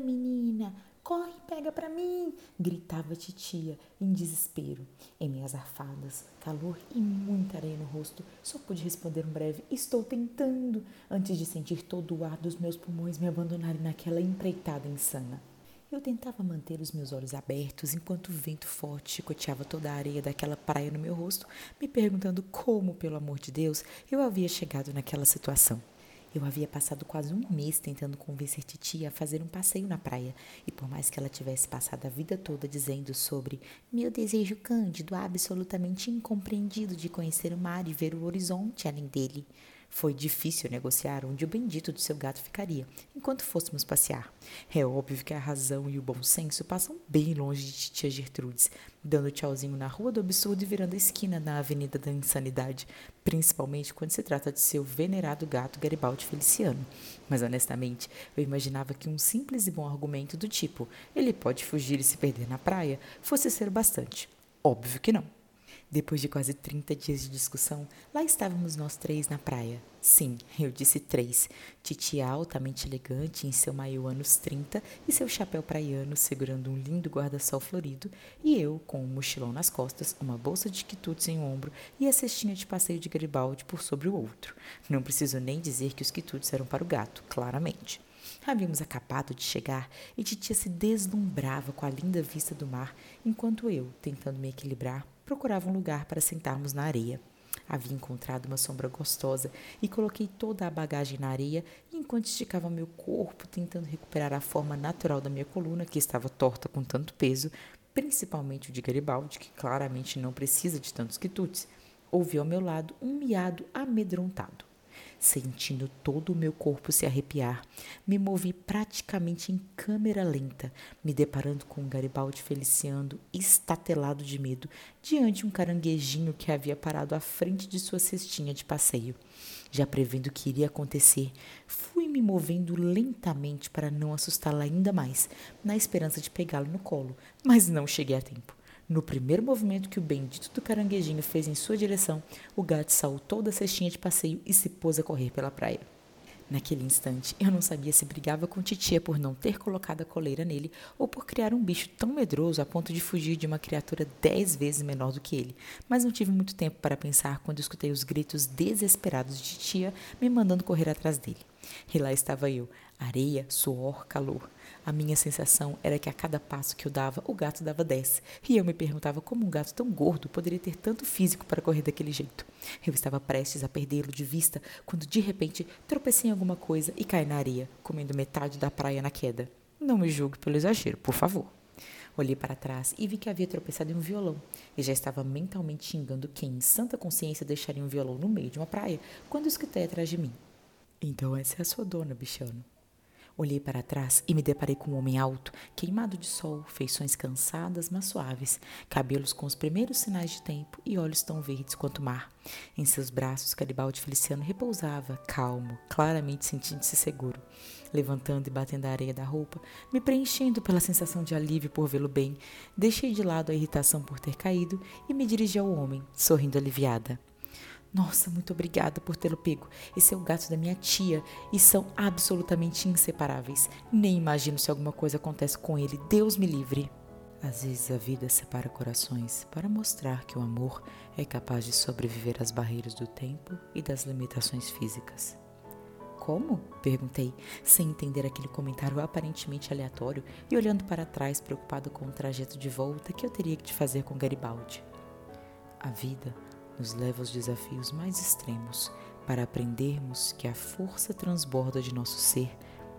Menina, menina, corre, pega para mim! gritava titia em desespero. Em minhas arfadas, calor e muita areia no rosto, só pude responder um breve: Estou tentando, antes de sentir todo o ar dos meus pulmões me abandonarem naquela empreitada insana. Eu tentava manter os meus olhos abertos enquanto o vento forte chicoteava toda a areia daquela praia no meu rosto, me perguntando como, pelo amor de Deus, eu havia chegado naquela situação. Eu havia passado quase um mês tentando convencer Titia a fazer um passeio na praia, e por mais que ela tivesse passado a vida toda dizendo sobre meu desejo cândido, absolutamente incompreendido de conhecer o mar e ver o horizonte além dele, foi difícil negociar onde o bendito do seu gato ficaria enquanto fôssemos passear. É óbvio que a razão e o bom senso passam bem longe de titia Gertrudes, dando tchauzinho na rua do absurdo e virando a esquina na avenida da insanidade, principalmente quando se trata de seu venerado gato Garibaldi Feliciano. Mas honestamente, eu imaginava que um simples e bom argumento do tipo ele pode fugir e se perder na praia fosse ser bastante. Óbvio que não. Depois de quase 30 dias de discussão, lá estávamos nós três na praia. Sim, eu disse três. Titia altamente elegante em seu maiô anos 30 e seu chapéu praiano segurando um lindo guarda-sol florido, e eu com um mochilão nas costas, uma bolsa de quitutes em um ombro e a cestinha de passeio de Garibaldi por sobre o outro. Não preciso nem dizer que os quitutes eram para o gato, claramente. Havíamos acabado de chegar e Titia se deslumbrava com a linda vista do mar, enquanto eu, tentando me equilibrar, procurava um lugar para sentarmos na areia. Havia encontrado uma sombra gostosa e coloquei toda a bagagem na areia enquanto esticava meu corpo, tentando recuperar a forma natural da minha coluna, que estava torta com tanto peso, principalmente o de Garibaldi, que claramente não precisa de tantos quitutes. Ouvi ao meu lado um miado amedrontado. Sentindo todo o meu corpo se arrepiar, me movi praticamente em câmera lenta, me deparando com um Garibaldi Feliciano estatelado de medo diante um caranguejinho que havia parado à frente de sua cestinha de passeio. Já prevendo o que iria acontecer, fui me movendo lentamente para não assustá-la ainda mais, na esperança de pegá-lo no colo, mas não cheguei a tempo. No primeiro movimento que o bendito do caranguejinho fez em sua direção, o gato saltou da cestinha de passeio e se pôs a correr pela praia. Naquele instante, eu não sabia se brigava com titia por não ter colocado a coleira nele ou por criar um bicho tão medroso a ponto de fugir de uma criatura dez vezes menor do que ele. Mas não tive muito tempo para pensar quando escutei os gritos desesperados de titia me mandando correr atrás dele. E lá estava eu, areia, suor, calor. A minha sensação era que a cada passo que eu dava, o gato dava dez. E eu me perguntava como um gato tão gordo poderia ter tanto físico para correr daquele jeito. Eu estava prestes a perdê-lo de vista quando de repente tropecei em alguma coisa e caí na areia, comendo metade da praia na queda. Não me julgue pelo exagero, por favor. Olhei para trás e vi que havia tropeçado em um violão e já estava mentalmente xingando quem, em santa consciência, deixaria um violão no meio de uma praia quando escutei atrás de mim. Então essa é a sua dona, bichano. Olhei para trás e me deparei com um homem alto, queimado de sol, feições cansadas, mas suaves, cabelos com os primeiros sinais de tempo e olhos tão verdes quanto o mar. Em seus braços, Garibaldi Feliciano repousava, calmo, claramente sentindo-se seguro. Levantando e batendo a areia da roupa, me preenchendo pela sensação de alívio por vê-lo bem, deixei de lado a irritação por ter caído e me dirigi ao homem, sorrindo aliviada. Nossa, muito obrigada por tê-lo pego. Esse é o gato da minha tia e são absolutamente inseparáveis. Nem imagino se alguma coisa acontece com ele. Deus me livre. Às vezes a vida separa corações para mostrar que o amor é capaz de sobreviver às barreiras do tempo e das limitações físicas. Como? perguntei, sem entender aquele comentário aparentemente aleatório e olhando para trás, preocupado com o trajeto de volta que eu teria que fazer com Garibaldi. A vida nos leva aos desafios mais extremos para aprendermos que a força transborda de nosso ser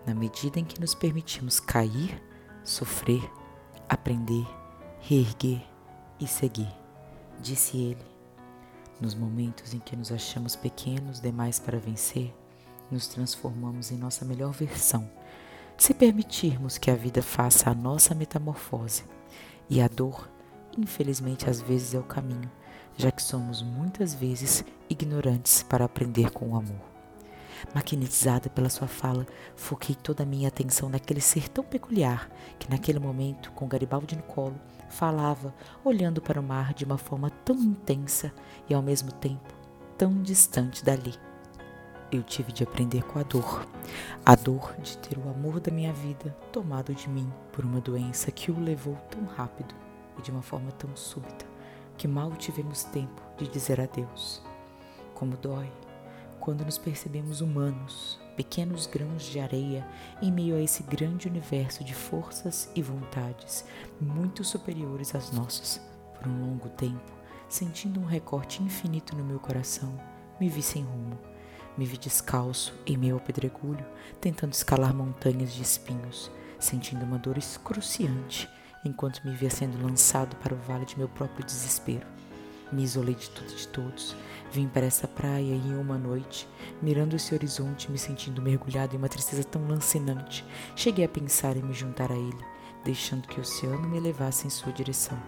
na medida em que nos permitimos cair, sofrer, aprender, reerguer e seguir, disse ele. Nos momentos em que nos achamos pequenos demais para vencer, nos transformamos em nossa melhor versão, se permitirmos que a vida faça a nossa metamorfose. E a dor, infelizmente, às vezes é o caminho já que somos muitas vezes ignorantes para aprender com o amor. Maquinetizada pela sua fala, foquei toda a minha atenção naquele ser tão peculiar que, naquele momento, com Garibaldi no colo, falava, olhando para o mar de uma forma tão intensa e, ao mesmo tempo, tão distante dali. eu tive de aprender com a dor. A dor de ter o amor da minha vida tomado de mim por uma doença que o levou tão rápido e de uma forma tão súbita que mal tivemos tempo de dizer adeus. Como dói quando nos percebemos humanos, pequenos grãos de areia em meio a esse grande universo de forças e vontades muito superiores às nossas. Por um longo tempo, sentindo um recorte infinito no meu coração, me vi sem rumo me vi descalço em meio ao pedregulho, tentando escalar montanhas de espinhos, sentindo uma dor excruciante enquanto me via sendo lançado para o vale de meu próprio desespero. Me isolei de tudo e de todos. Vim para essa praia em uma noite, mirando esse horizonte, me sentindo mergulhado em uma tristeza tão lancinante. Cheguei a pensar em me juntar a ele, deixando que o oceano me levasse em sua direção.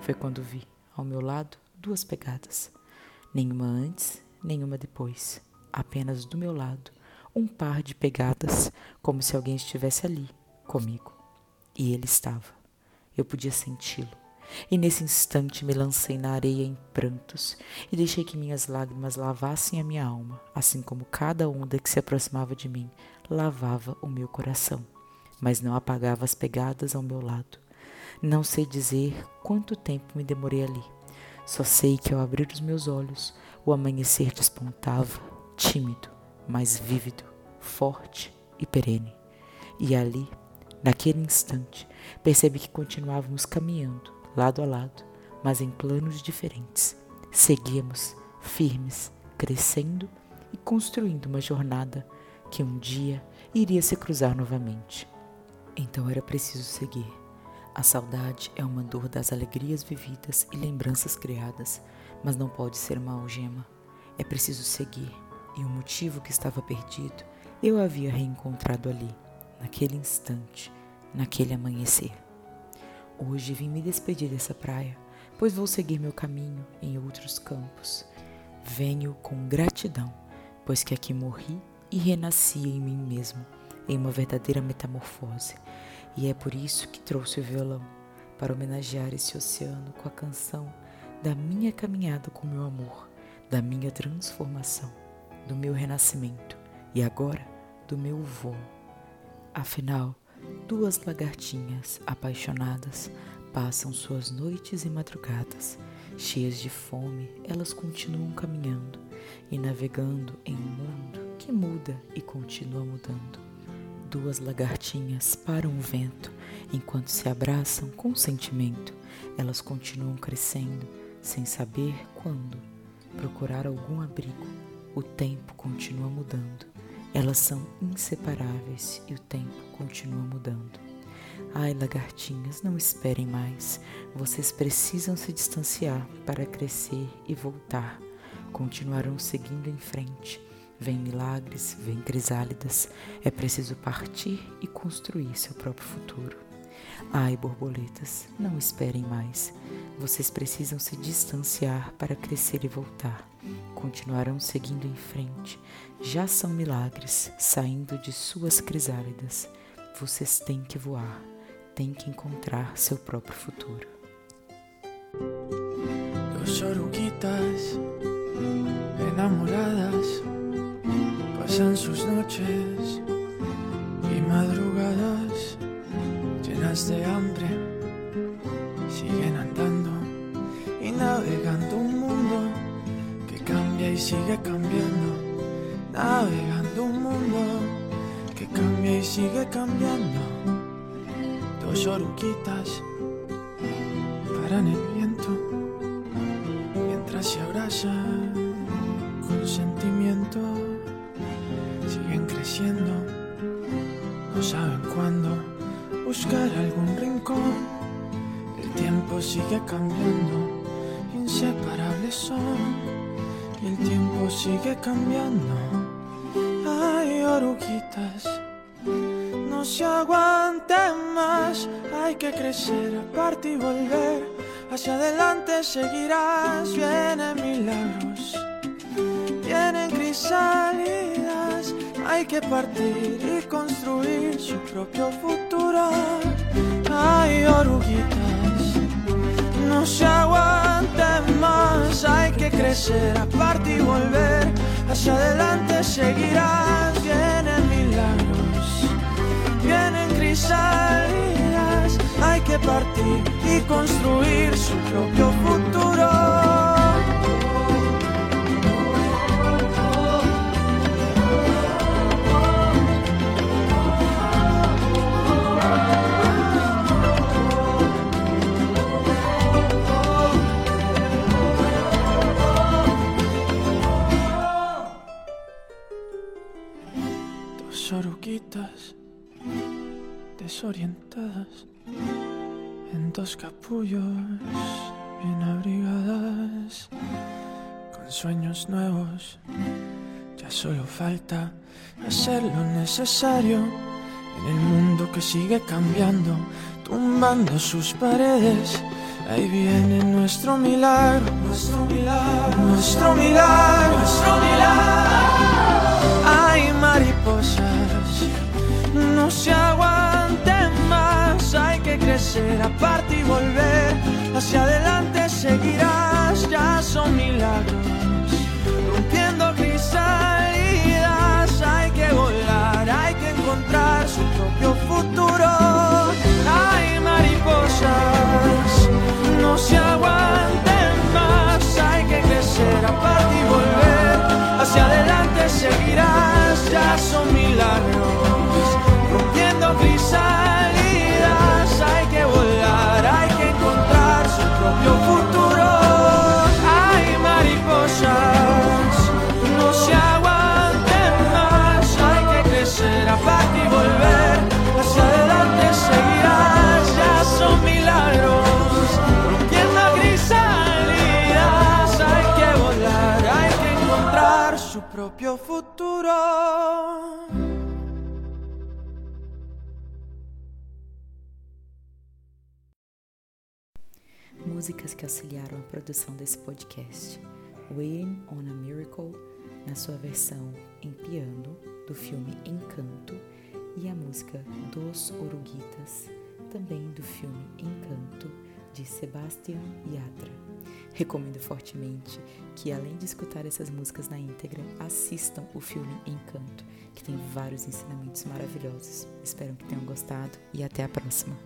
Foi quando vi, ao meu lado, duas pegadas. Nenhuma antes, nenhuma depois apenas do meu lado, um par de pegadas, como se alguém estivesse ali, comigo. E ele estava. Eu podia senti-lo. E nesse instante me lancei na areia em prantos e deixei que minhas lágrimas lavassem a minha alma, assim como cada onda que se aproximava de mim lavava o meu coração, mas não apagava as pegadas ao meu lado. Não sei dizer quanto tempo me demorei ali. Só sei que ao abrir os meus olhos, o amanhecer despontava tímido, mas vívido, forte e perene. E ali, naquele instante, percebi que continuávamos caminhando, lado a lado, mas em planos diferentes. Seguíamos firmes, crescendo e construindo uma jornada que um dia iria se cruzar novamente. Então era preciso seguir. A saudade é uma dor das alegrias vividas e lembranças criadas, mas não pode ser uma algema. É preciso seguir e o motivo que estava perdido eu havia reencontrado ali, naquele instante, naquele amanhecer. Hoje vim me despedir dessa praia, pois vou seguir meu caminho em outros campos. Venho com gratidão, pois que aqui morri e renasci em mim mesmo, em uma verdadeira metamorfose. E é por isso que trouxe o violão, para homenagear esse oceano com a canção da minha caminhada com meu amor, da minha transformação do meu renascimento e agora do meu voo. Afinal, duas lagartinhas apaixonadas passam suas noites e madrugadas. Cheias de fome, elas continuam caminhando e navegando em um mundo que muda e continua mudando. Duas lagartinhas param o vento enquanto se abraçam com sentimento. Elas continuam crescendo sem saber quando procurar algum abrigo o tempo continua mudando. Elas são inseparáveis e o tempo continua mudando. Ai, lagartinhas, não esperem mais. Vocês precisam se distanciar para crescer e voltar. Continuarão seguindo em frente. Vem milagres, vem crisálidas. É preciso partir e construir seu próprio futuro. Ai, borboletas, não esperem mais. Vocês precisam se distanciar para crescer e voltar continuarão seguindo em frente. Já são milagres saindo de suas crisálidas. Vocês têm que voar, têm que encontrar seu próprio futuro. Dos oruguitas enamoradas pasan sus noches y madrugadas llenas de hambre, cambiando. Dos oruquitas paran el viento mientras se abrazan con sentimiento, siguen creciendo, no saben cuándo buscar algún rincón. El tiempo sigue cambiando, inseparables son y el tiempo sigue cambiando. Hay oruguitas, no se aguante más. Hay que crecer, aparte y volver. Hacia adelante seguirás. Vienen milagros, vienen crisálidas. Hay que partir y construir su propio futuro. Hay oruguitas, no se aguante más. Hay que crecer, aparte y volver construir su propio futuro. Dos oruguitas desorientadas en dos capullos bien abrigadas con sueños nuevos. Ya solo falta hacer lo necesario en el mundo que sigue cambiando, tumbando sus paredes. Ahí viene nuestro milagro, nuestro milagro, nuestro milagro, nuestro milagro. Hay mariposas, no se aguanten más, crecer aparte y volver. Hacia adelante seguirás, ya son milagros, rompiendo crisalidas. Hay que volar, hay que encontrar su propio futuro. Hay mariposas, no se aguanten más, hay que crecer aparte y volver. Hacia adelante seguirás, ya son milagros, propio futuro. Músicas que auxiliaram a produção desse podcast. Waiting on a Miracle, na sua versão em piano, do filme Encanto, e a música Dos Oruguitas, também do filme Encanto, de Sebastian Yatra. Recomendo fortemente que, além de escutar essas músicas na íntegra, assistam o filme Encanto, que tem vários ensinamentos maravilhosos. Espero que tenham gostado e até a próxima.